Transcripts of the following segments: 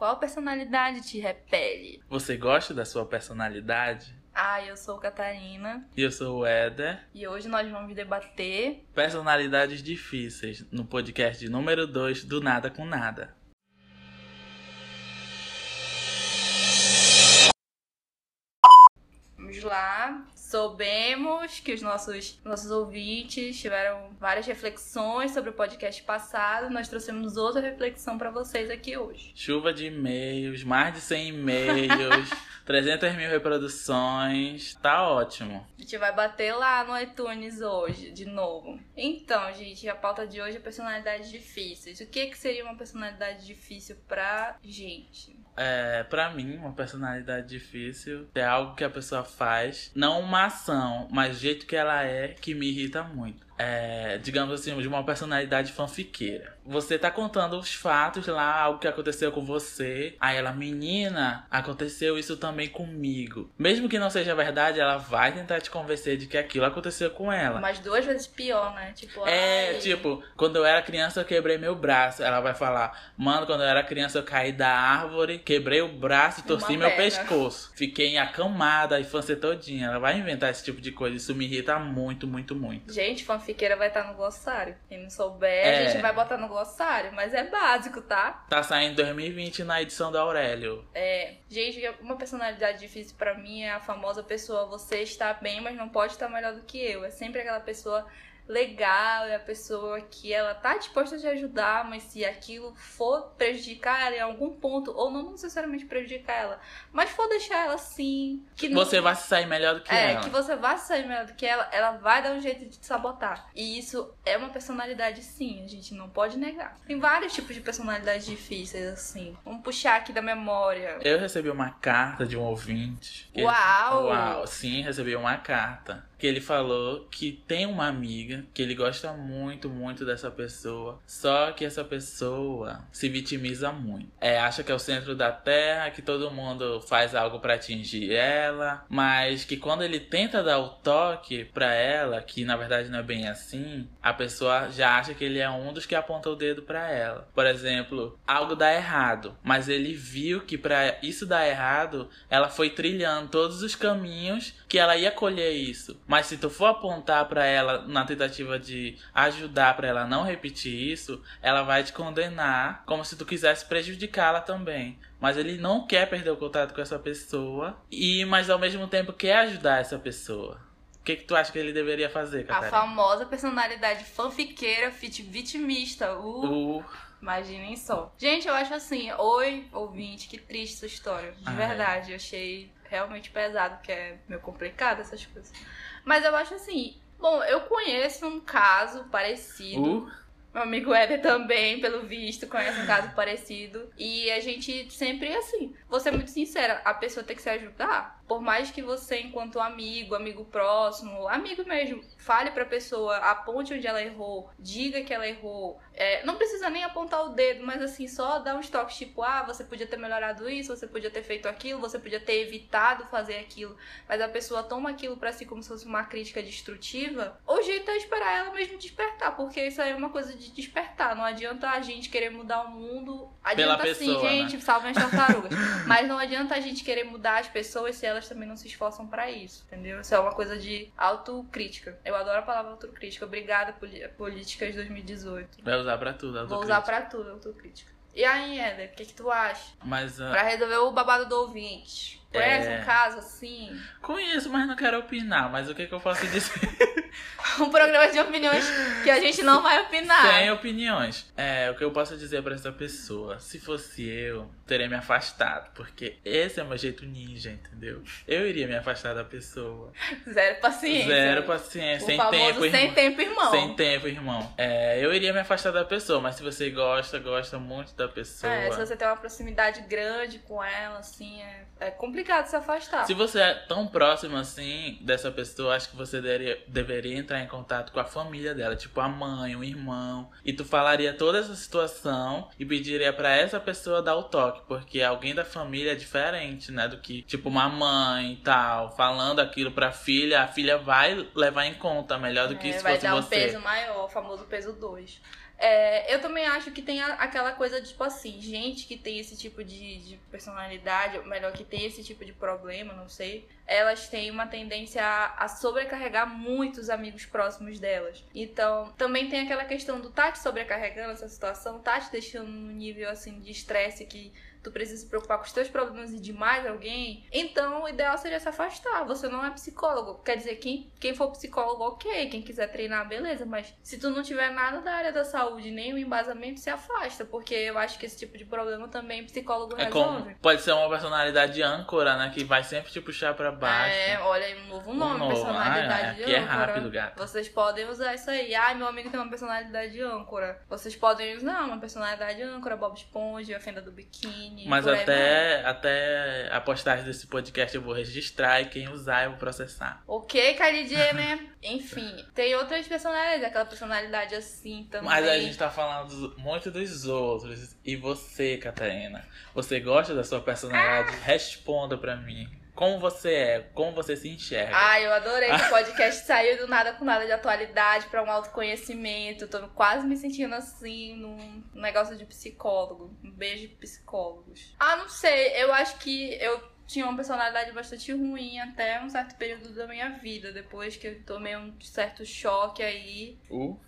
Qual personalidade te repele? Você gosta da sua personalidade? Ah, eu sou Catarina. E eu sou o Éder. E hoje nós vamos debater personalidades difíceis no podcast número 2 do Nada com Nada. Vamos lá. Soubemos que os nossos, nossos ouvintes tiveram várias reflexões sobre o podcast passado. Nós trouxemos outra reflexão para vocês aqui hoje. Chuva de e-mails, mais de 100 e-mails, 300 mil reproduções. Tá ótimo. A gente vai bater lá no iTunes hoje, de novo. Então, gente, a pauta de hoje é personalidades difíceis. O que, que seria uma personalidade difícil pra gente? É, pra mim, uma personalidade difícil é algo que a pessoa faz, não uma ação, mas o jeito que ela é que me irrita muito é, digamos assim, de uma personalidade fanfiqueira. Você tá contando os fatos lá, algo que aconteceu com você. Aí ela, menina, aconteceu isso também comigo. Mesmo que não seja verdade, ela vai tentar te convencer de que aquilo aconteceu com ela. Mas duas vezes pior, né? Tipo, é, ai... tipo, quando eu era criança eu quebrei meu braço. Ela vai falar, mano, quando eu era criança eu caí da árvore, quebrei o braço e torci meu pescoço. Fiquei acamada a infância todinha. Ela vai inventar esse tipo de coisa. Isso me irrita muito, muito, muito. Gente, fanfic fanfiqueira vai estar no glossário. Quem não souber, é. a gente vai botar no glossário, mas é básico, tá? Tá saindo 2020 na edição do Aurélio. É. Gente, uma personalidade difícil para mim é a famosa pessoa, você está bem, mas não pode estar melhor do que eu. É sempre aquela pessoa legal, é a pessoa que ela tá disposta a te ajudar, mas se aquilo for prejudicar ela em algum ponto, ou não necessariamente prejudicar ela, mas for deixar ela assim. Que você não... vai se sair melhor do que é, ela. É, que você vai se sair melhor do que ela, ela vai dar um jeito de te sabotar. E isso é uma personalidade, sim, a gente não pode negar. Tem vários tipos de personalidades difíceis, assim. Vamos puxar aqui da memória. Eu recebi uma carta de um ouvinte. Uau! Uau, sim, recebi uma carta que ele falou que tem uma amiga que ele gosta muito, muito dessa pessoa, só que essa pessoa se vitimiza muito. É, acha que é o centro da terra, que todo mundo faz algo para atingir ela, mas que quando ele tenta dar o toque para ela, que na verdade não é bem assim, a pessoa já acha que ele é um dos que aponta o dedo para ela. Por exemplo, algo dá errado, mas ele viu que para isso dar errado, ela foi trilhando todos os caminhos que ela ia colher isso. Mas se tu for apontar para ela na tentativa de ajudar para ela não repetir isso, ela vai te condenar como se tu quisesse prejudicá-la também. Mas ele não quer perder o contato com essa pessoa e mas ao mesmo tempo quer ajudar essa pessoa. O que, que tu acha que ele deveria fazer, Catarina? A famosa personalidade fanfiqueira, vitimista. Uh. uh. Imaginem só. Gente, eu acho assim, oi, ouvinte, que triste essa história. De ah, verdade, é. eu achei realmente pesado, que é meio complicado essas coisas. Mas eu acho assim. Bom, eu conheço um caso parecido. Uh. Meu amigo Éder também, pelo visto, conhece um caso parecido. E a gente sempre, assim, vou ser muito sincera, a pessoa tem que se ajudar por mais que você, enquanto amigo, amigo próximo, amigo mesmo, fale pra pessoa, aponte onde ela errou, diga que ela errou. É, não precisa nem apontar o dedo, mas assim, só dar uns toques tipo, ah, você podia ter melhorado isso, você podia ter feito aquilo, você podia ter evitado fazer aquilo. Mas a pessoa toma aquilo para si como se fosse uma crítica destrutiva. O jeito é esperar ela mesmo despertar, porque isso aí é uma coisa de despertar. Não adianta a gente querer mudar o mundo. Adianta Pela sim, pessoa, gente, né? salvem as tartarugas. mas não adianta a gente querer mudar as pessoas se elas elas também não se esforçam para isso, entendeu? Isso é uma coisa de autocrítica. Eu adoro a palavra autocrítica. Obrigada, Políticas 2018. Vai usar pra tudo, Vou usar pra tudo, autocrítica. E aí, Eder, o que, que tu acha? Mas, uh... Pra resolver o babado do ouvinte. Conhece é... um caso assim? Conheço, mas não quero opinar. Mas o que, que eu posso dizer? um programa de opiniões que a gente não vai opinar. Sem opiniões. É, o que eu posso dizer para essa pessoa? Se fosse eu, teria me afastado. Porque esse é o meu jeito ninja, entendeu? Eu iria me afastar da pessoa. Zero paciência. Zero paciência. O sem tempo, irmão. Sem tempo, irmão. Sem tempo, irmão. É, eu iria me afastar da pessoa, mas se você gosta, gosta muito da pessoa. É, se você tem uma proximidade grande com ela, assim, é, é complicado complicado se afastar. Se você é tão próximo assim dessa pessoa, acho que você deveria, deveria entrar em contato com a família dela, tipo a mãe, o irmão, e tu falaria toda essa situação e pediria para essa pessoa dar o toque, porque alguém da família é diferente, né, do que tipo uma mãe e tal, falando aquilo pra filha, a filha vai levar em conta melhor do que é, se fosse você. Vai dar um peso maior, o famoso peso 2. É, eu também acho que tem a- aquela coisa, tipo assim, gente que tem esse tipo de, de personalidade, ou melhor, que tem esse tipo de problema, não sei, elas têm uma tendência a, a sobrecarregar muito os amigos próximos delas. Então, também tem aquela questão do te sobrecarregando essa situação, te deixando num nível, assim, de estresse que tu precisa se preocupar com os teus problemas e de mais alguém, então o ideal seria se afastar. Você não é psicólogo. Quer dizer, quem, quem for psicólogo, ok. Quem quiser treinar, beleza. Mas se tu não tiver nada da área da saúde, nem o embasamento, se afasta. Porque eu acho que esse tipo de problema também psicólogo É resolve. como, pode ser uma personalidade âncora, né? Que vai sempre te puxar pra baixo. É, olha aí um novo nome, Um novo. personalidade Ah, de aqui é âncora. rápido, gato. Vocês podem usar isso aí. Ai, meu amigo tem uma personalidade de âncora. Vocês podem usar uma personalidade âncora, Bob Esponja, a fenda do biquíni. Mas por aí vai. até, até a postagem desse podcast eu vou registrar e quem usar eu vou processar. Ok, Kylie Jenner. Enfim, tem outras personalidades, aquela personalidade assim também. Mas a gente tá falando muito dos outros. E você, Catarina? Você gosta da sua personalidade? Responda pra mim. Como você é? Como você se enxerga? Ai, eu adorei que o podcast saiu do nada com nada de atualidade pra um autoconhecimento. Tô quase me sentindo assim num negócio de psicólogo. Um beijo psicólogos. Ah, não sei. Eu acho que eu tinha uma personalidade bastante ruim até um certo período da minha vida. Depois que eu tomei um certo choque aí. Uh,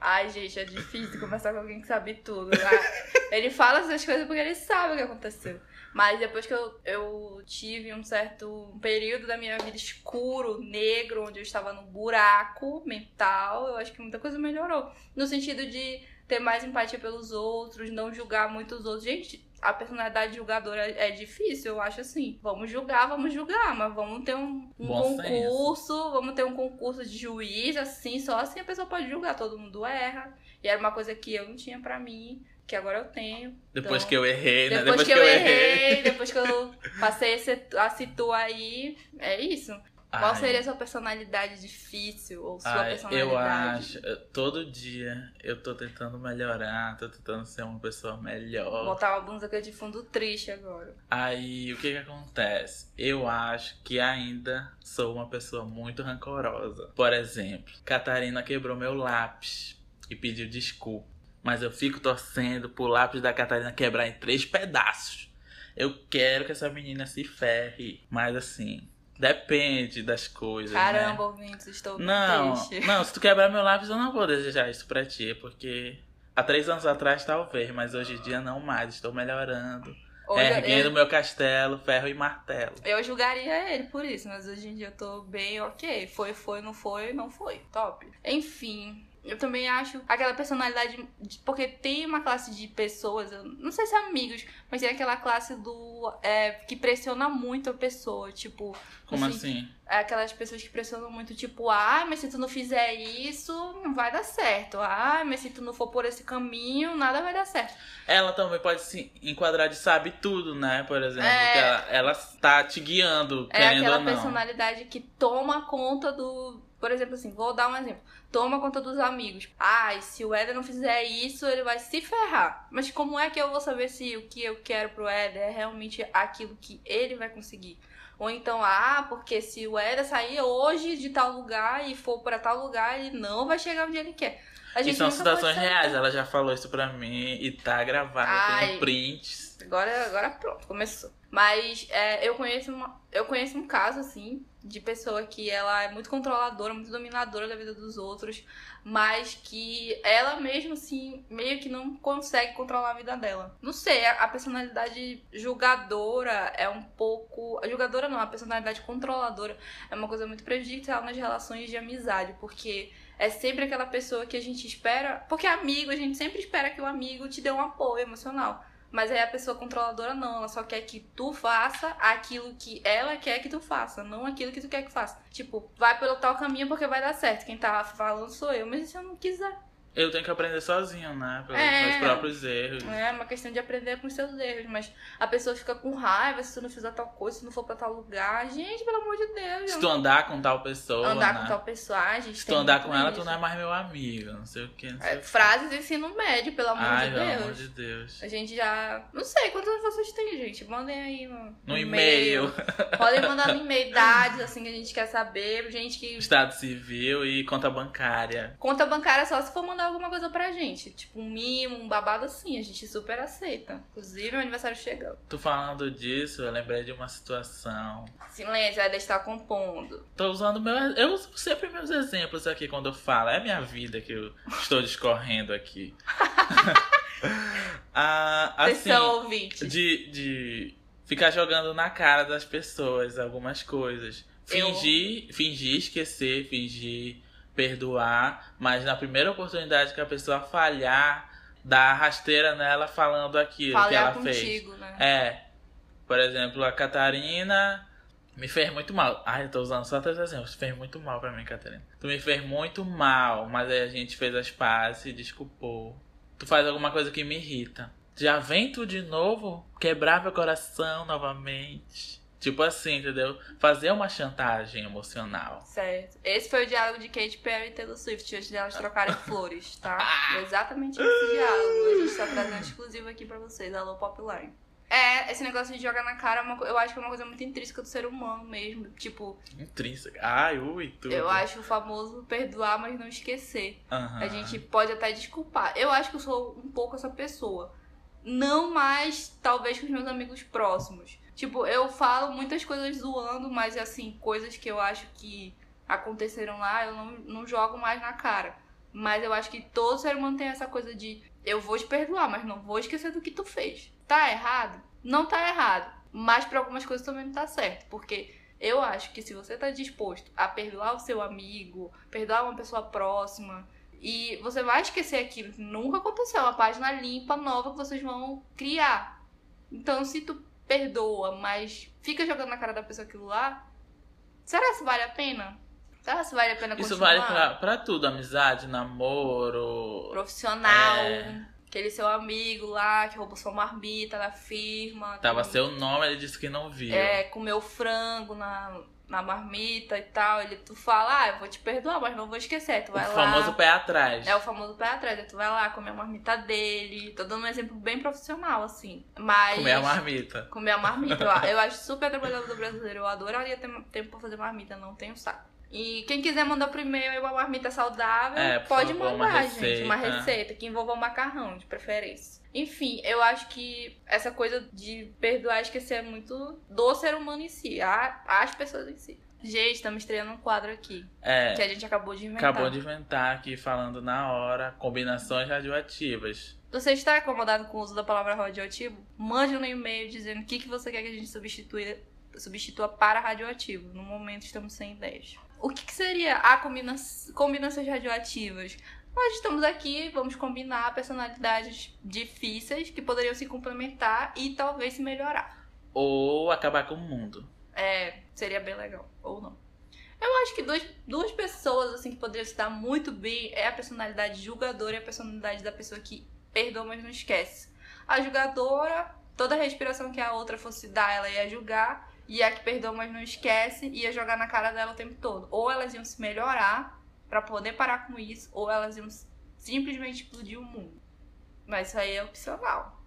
Ai, gente, é difícil conversar com alguém que sabe tudo. né? ele fala essas coisas porque ele sabe o que aconteceu. Mas depois que eu, eu tive um certo período da minha vida escuro, negro, onde eu estava no buraco mental, eu acho que muita coisa melhorou. No sentido de ter mais empatia pelos outros, não julgar muito os outros. Gente, a personalidade julgadora é difícil, eu acho assim. Vamos julgar, vamos julgar, mas vamos ter um, um concurso, vamos ter um concurso de juiz, assim, só assim a pessoa pode julgar. Todo mundo erra. E era uma coisa que eu não tinha pra mim, que agora eu tenho. depois Então, que eu errei, né? Depois, que, eu errei, depois que eu passei a situ aí, é isso. Qual Ai. seria a sua personalidade difícil ou sua Ai, personalidade? eu acho, eu- todo dia eu tô tentando melhorar, tô tentando ser uma pessoa melhor. Botar uma música de fundo triste agora. Aí o que que acontece? Eu acho que ainda sou uma pessoa muito rancorosa. Por exemplo, Catarina quebrou meu lápis e pediu desculpa. Mas eu fico torcendo pro lápis da Catarina quebrar em três pedaços. Eu quero que essa menina se ferre. Mas assim, depende das coisas. né? Caramba, ouvintes, estou Não, triste. não, se tu quebrar meu lápis, eu não vou desejar isso pra ti, porque há três anos atrás talvez, mas hoje em dia não mais. Estou melhorando. Hoje erguendo eu, meu castelo, ferro e martelo. eu julgaria ele por isso, mas hoje em dia eu tô bem ok. Foi, foi, não foi, não foi. Top. Enfim. Eu também acho aquela personalidade. de- Porque tem uma classe de pessoas, não sei se é amigos, mas tem aquela classe do. é, que pressiona muito a pessoa. Tipo, Como Assim, assim? é aquelas pessoas que pressionam muito, tipo, ah, mas se tu não fizer isso, não vai dar certo. Ah, mas se tu não for por esse caminho, nada vai dar certo. Ela também pode se enquadrar de sabe tudo, né? Por exemplo, É. que ela, ela tá te guiando, É querendo aquela ou não. personalidade que toma conta do. Por exemplo, assim, vou dar um exemplo. Toma conta dos amigos. Ah, e se o Éder não fizer isso, ele vai se ferrar. Mas como é que eu vou saber se o que eu quero pro Éder é realmente aquilo que ele vai conseguir? Ou então, ah, porque se o Éder sair hoje de tal lugar e for pra tal lugar, ele não vai chegar onde ele quer. A E são situações reais, ela já falou isso pra mim e tá gravado, Ai. tenho prints. Agora, agora pronto, começou. Mas é, eu, conheço uma, eu conheço um caso, assim, de pessoa que ela é muito controladora, muito dominadora da vida dos outros, mas que ela mesma, assim, meio que não consegue controlar a vida dela. Não sei, a, a personalidade julgadora é um pouco. A julgadora não, a personalidade controladora é uma coisa muito prejudicial nas relações de amizade, porque é sempre aquela pessoa que a gente espera. Porque amigo, a gente sempre espera que o amigo te dê um apoio emocional. Mas aí a pessoa controladora não, ela só quer que tu faça aquilo que ela quer que tu faça, não aquilo que tu quer que faça. Tipo, vai pelo tal caminho porque vai dar certo. Quem tá falando sou eu, mas se eu não quiser? Eu tenho que aprender sozinho, né? Pelos É. meus próprios erros. É uma questão de aprender com os seus erros, mas a pessoa fica com raiva se tu não fizer tal coisa, se não for pra tal lugar. Gente, pelo amor de Deus. Se tu andar com tal pessoa, andar né? com tal pessoa, ai, gente. Se tu andar com ela, isso. tu não é mais meu amigo, não sei o que, não sei É, o que. frases de ensino médio, pelo amor Ai, de pelo Deus. amor de Deus. A gente já. Não sei quantos vocês têm, gente. Mandem aí no, No e-mail. Podem mandar no e-mail dados, assim, que a gente quer saber. Gente que. Estado civil e conta bancária. Conta bancária só se for mandar alguma coisa pra gente. Tipo um mimo, um babado assim. A gente super aceita. Inclusive, meu aniversário chegando. Tu falando disso, eu lembrei de uma situação. Silêncio, vai estar compondo. Tô usando meu. Eu uso sempre meus exemplos aqui quando eu falo. É a minha vida que eu estou discorrendo aqui. ah, assim, ouvinte. de, de ficar jogando na cara das pessoas algumas coisas. Eu- Fingir, fingir esquecer, fingir perdoar, mas na primeira oportunidade que a pessoa falhar, dar rasteira nela falando aquilo que Falar ela fez. contigo, né? É. Por exemplo, a Catarina me fez muito mal. Ai, eu tô usando só três exemplos. Fez muito mal pra mim, Catarina. Tu me fez muito mal, mas aí a gente fez as pazes e desculpou. Tu faz alguma coisa que me irrita. Já vem tu de novo quebrar meu coração novamente. Tipo assim, entendeu? Fazer uma chantagem emocional. Certo. Esse foi o diálogo de Katy Perry e Taylor Swift antes delas trocarem flores, tá? Foi exatamente esse diálogo. A gente tá trazendo exclusivo aqui pra vocês. Alô, Popline. É, esse negócio de jogar na cara, é eu acho que é uma coisa muito intrínseca do ser humano mesmo. Tipo, Intrínseca. Ai, ui, tudo. eu acho o famoso perdoar, mas não esquecer. Aham. A gente pode até desculpar. Eu acho que eu sou um pouco essa pessoa. Não mais, talvez, com os meus amigos próximos. Tipo, eu falo muitas coisas zoando, mas assim, coisas que eu acho que aconteceram lá, eu não, não jogo mais na cara. Mas eu acho que todo ser humano tem essa coisa de eu vou te perdoar, mas não vou esquecer do que tu fez. Tá errado? Não tá errado. Mas pra algumas coisas também não tá certo. Porque eu acho que se você tá disposto a perdoar o seu amigo, perdoar uma pessoa próxima, e você vai esquecer aquilo que nunca aconteceu, uma página limpa, nova que vocês vão criar. Então, se tu perdoa, mas fica jogando na cara da pessoa aquilo lá, será que vale a pena? Será que vale a pena Isso continuar? vale pra, pra tudo, amizade, namoro. Profissional, É. aquele seu amigo lá que roubou sua marmita da firma. Tava que- seu nome, ele disse que não viu. É, comeu frango na, na marmita e tal. Ele, tu fala, ah, eu vou te perdoar, mas não vou esquecer. Tu o vai lá. famoso pé atrás. É o famoso pé atrás. Aí tu vai lá comer a marmita dele. Tô dando um exemplo bem profissional, assim. Mas. Comer a marmita. Comer a marmita. Eu, eu acho super trabalhador do brasileiro. Eu adoraria ter tempo pra fazer marmita, não tenho saco. E quem quiser mandar pro e-mail uma marmita saudável, É, pode favor, mandar, uma gente. Uma receita. receita que envolva um macarrão, de preferência. Enfim, eu acho que essa coisa de perdoar e esquecer é muito do ser humano em si, a- as pessoas em si. Gente, estamos estreando um quadro aqui, É. que a gente acabou de inventar. Acabou de inventar aqui, falando na hora, combinações radioativas. Você está incomodado com o uso da palavra radioativo? Mande no e-mail dizendo o que, que você quer que a gente substitua, substitua para radioativo. No momento estamos sem ideias. O que, que seria a combina combinações radioativas? Nós estamos aqui, vamos combinar personalidades difíceis que poderiam se complementar e talvez se melhorar. Ou acabar com o mundo. É, seria bem legal. Ou não. Eu acho que dois, duas pessoas assim que poderiam se dar muito bem é a personalidade julgadora e a personalidade da pessoa que perdoa, mas não esquece. A julgadora, toda a respiração que a outra fosse dar, ela ia julgar. E a que perdoa, mas não esquece, ia jogar na cara dela o tempo todo. Ou elas iam se melhorar pra poder parar com isso, ou elas iam simplesmente explodir o mundo. Mas isso aí é opcional.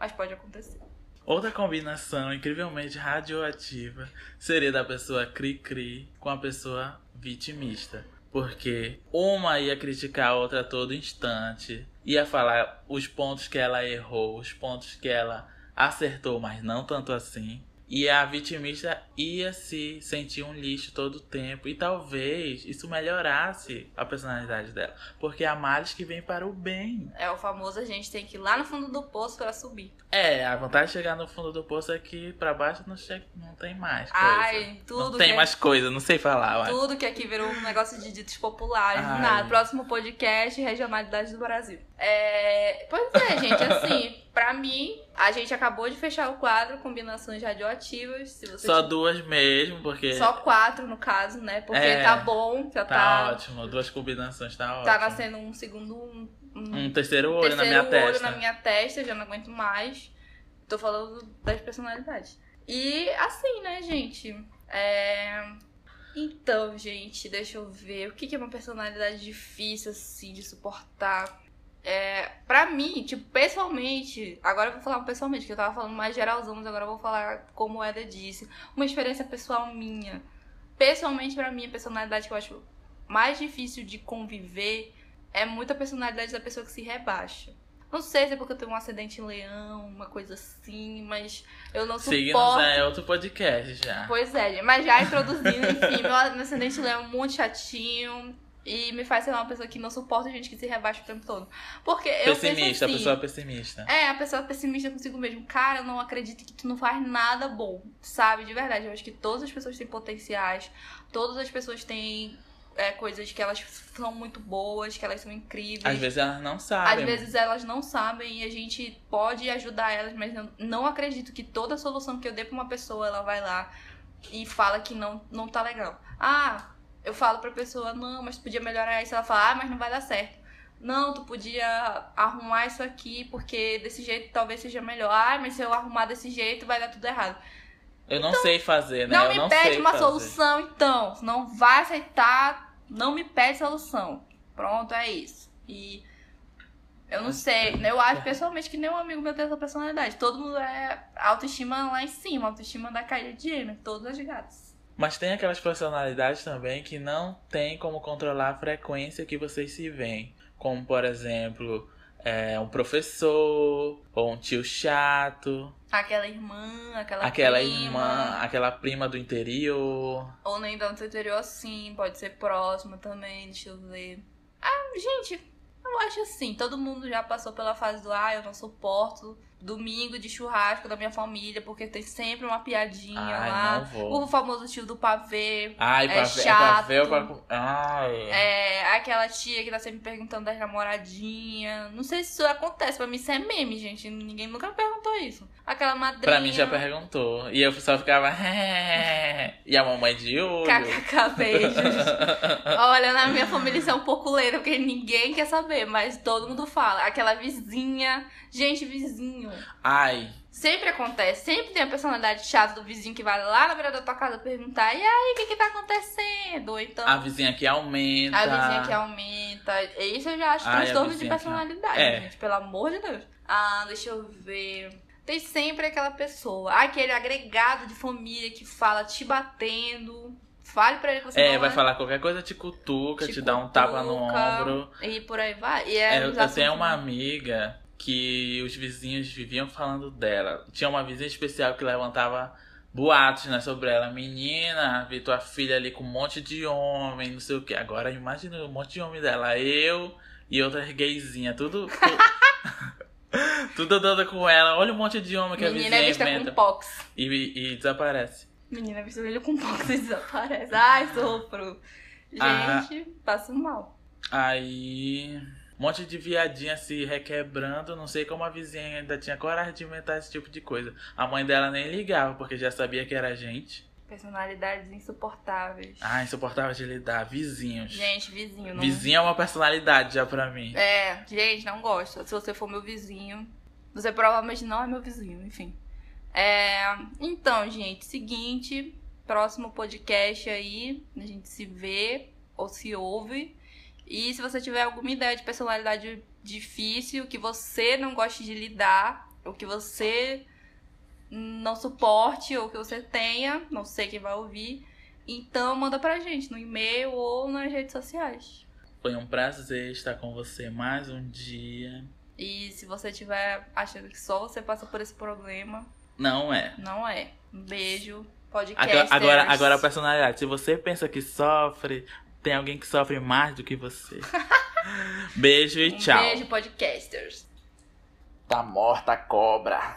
Mas pode acontecer. Outra combinação incrivelmente radioativa seria da pessoa cri-cri com a pessoa vitimista. Porque uma ia criticar a outra a todo instante, ia falar os pontos que ela errou, os pontos que ela acertou, mas não tanto assim. E a vitimista ia se sentir um lixo todo o tempo. E talvez isso melhorasse a personalidade dela. Porque há males que vêm para o bem. É o famoso a gente tem que ir lá no fundo do poço pra subir. É, a vantagem de chegar no fundo do poço é que pra baixo não, chega, não tem mais coisa. Ai, tudo não tem que mais coisa, não sei falar. Ué. Tudo que aqui virou um negócio de ditos populares. Ai. Nada. Próximo podcast, regionalidades do Brasil. É... Pois é, gente, assim, pra mim, a gente acabou de fechar o quadro Combinações Radioativas. Se você Só duas mesmo, porque Só quatro, no caso, né? Porque É. tá bom, já tá, tá, ótimo. Duas combinações, tá ótimo. tá nascendo um segundo. Um, um terceiro olho na terceiro minha olho testa. na minha testa, já não aguento mais. Tô falando das personalidades. E assim, né, gente? É... Então, gente, deixa eu ver. O que é uma personalidade difícil, assim, de suportar? É, pra mim, tipo, pessoalmente, agora eu vou falar pessoalmente, que eu tava falando mais geralzão, mas agora eu vou falar como o Eda disse. Uma experiência pessoal minha. Pessoalmente, pra mim, a personalidade que eu acho mais difícil de conviver é muito a personalidade da pessoa que se rebaixa. Não sei se é porque eu tenho um acidente em leão, uma coisa assim, mas eu não Signos suporto. é outro podcast já. Pois é, mas já introduzindo, enfim, meu, ascendente em leão é muito chatinho. E me faz ser uma pessoa que não suporta gente que se rebaixa o tempo todo. Porque eu penso pessimista, assim, a pessoa pessimista. É, a pessoa pessimista consigo mesmo. Cara, eu não acredito que tu não faz nada bom, sabe? De verdade. Eu acho que todas as pessoas têm potenciais, todas as pessoas têm é, coisas que elas são muito boas, que elas são incríveis. Às vezes elas não sabem. Às vezes elas não sabem e a gente pode ajudar elas, mas eu não acredito que toda solução que eu dê pra uma pessoa, ela vai lá e fala que não, não tá legal. Ah, eu falo pra pessoa, não, mas tu podia melhorar isso. Ela fala, ah, mas não vai dar certo. Não, tu podia arrumar isso aqui, porque desse jeito talvez seja melhor. Ah, mas se eu arrumar desse jeito, vai dar tudo errado. Eu não sei fazer, né? Não eu me não pede uma fazer. solução, então. Não vai aceitar, não me pede solução. Pronto, é isso. E eu não sei. Eu acho pessoalmente que nenhum amigo meu tem essa personalidade. Todo mundo é autoestima lá em cima, autoestima da Kylie Jenner, todas as gatas. Mas tem aquelas personalidades também que não tem como controlar a frequência que vocês se veem. Como, por exemplo, é, um professor ou um tio chato. Aquela irmã, aquela, aquela prima. irmã, aquela prima do interior. Ou nem tanto interior assim, pode ser próxima também, deixa eu ver. Ah, gente, eu acho assim, todo mundo já passou pela fase do ah, eu não suporto domingo de churrasco da minha família, porque tem sempre uma piadinha Ai, lá. O famoso tio do pavê. Ai, É pra ver, é chato. ver ou pra... Ai. É, aquela tia que tá sempre perguntando das namoradinhas. Não sei se isso acontece, pra mim isso é meme, gente. Ninguém nunca perguntou isso. Aquela madrinha. Pra mim já perguntou. E eu só ficava. e a mamãe de olho. KKK, beijos. Olha, na minha família isso é um pouco lento, porque ninguém quer saber, mas todo mundo fala. Aquela vizinha. Gente, vizinho. Ai, Sempre acontece, sempre tem a personalidade chata do vizinho que vai lá na beira da tua casa perguntar: e aí, o que que tá acontecendo? Ou então. a vizinha que aumenta. A vizinha que aumenta. Isso eu já acho Ai, transtorno de personalidade, É. gente. Pelo amor de Deus. Ah, deixa eu ver. Tem sempre aquela pessoa, aquele agregado de família que fala te batendo. Fale pra ele que você É, vai é. falar qualquer coisa, te cutuca, te, Te dá um tapa no cutuca. ombro. E por aí vai. E é É, eu, tenho uma amiga que os vizinhos viviam falando dela. Tinha uma vizinha especial que levantava boatos, né, sobre ela. Menina, vi tua filha ali com um monte de homem, não sei o que. Agora imagina um monte de homem dela. Eu e outras gaysinhas, tudo. tu- tudo andando com ela. Olha um monte de homem que a Menina é vizinha vista inventa. com pox. E, e desaparece. Menina é vista com pox e desaparece. Ai, sofro. Ah. Gente, passo mal. Aí. Um monte de viadinha se requebrando. Não sei como a vizinha ainda tinha coragem de inventar esse tipo de coisa. A mãe dela nem ligava, porque já sabia que era gente. Personalidades insuportáveis. Ah, insuportável de lidar. Vizinhos. Gente, vizinho. Não... Vizinho é uma personalidade já pra mim. É, gente, não gosto. Se você for meu vizinho, você provavelmente não é meu vizinho, enfim. É, então, gente, seguinte, próximo podcast aí, a gente se vê ou se ouve. E se você tiver alguma ideia de personalidade difícil, que você não goste de lidar, ou que você não suporte, ou que você tenha, não sei quem vai ouvir, então manda pra gente no e-mail ou nas redes sociais. Foi um prazer estar com você mais um dia. E se você tiver achando que só você passa por esse problema, Não é. não é. Um beijo, podcast. Agora, agora, agora a personalidade. Se você pensa que sofre, tem alguém que sofre mais do que você. Beijo e um tchau. beijo, podcasters. Tá morta a cobra.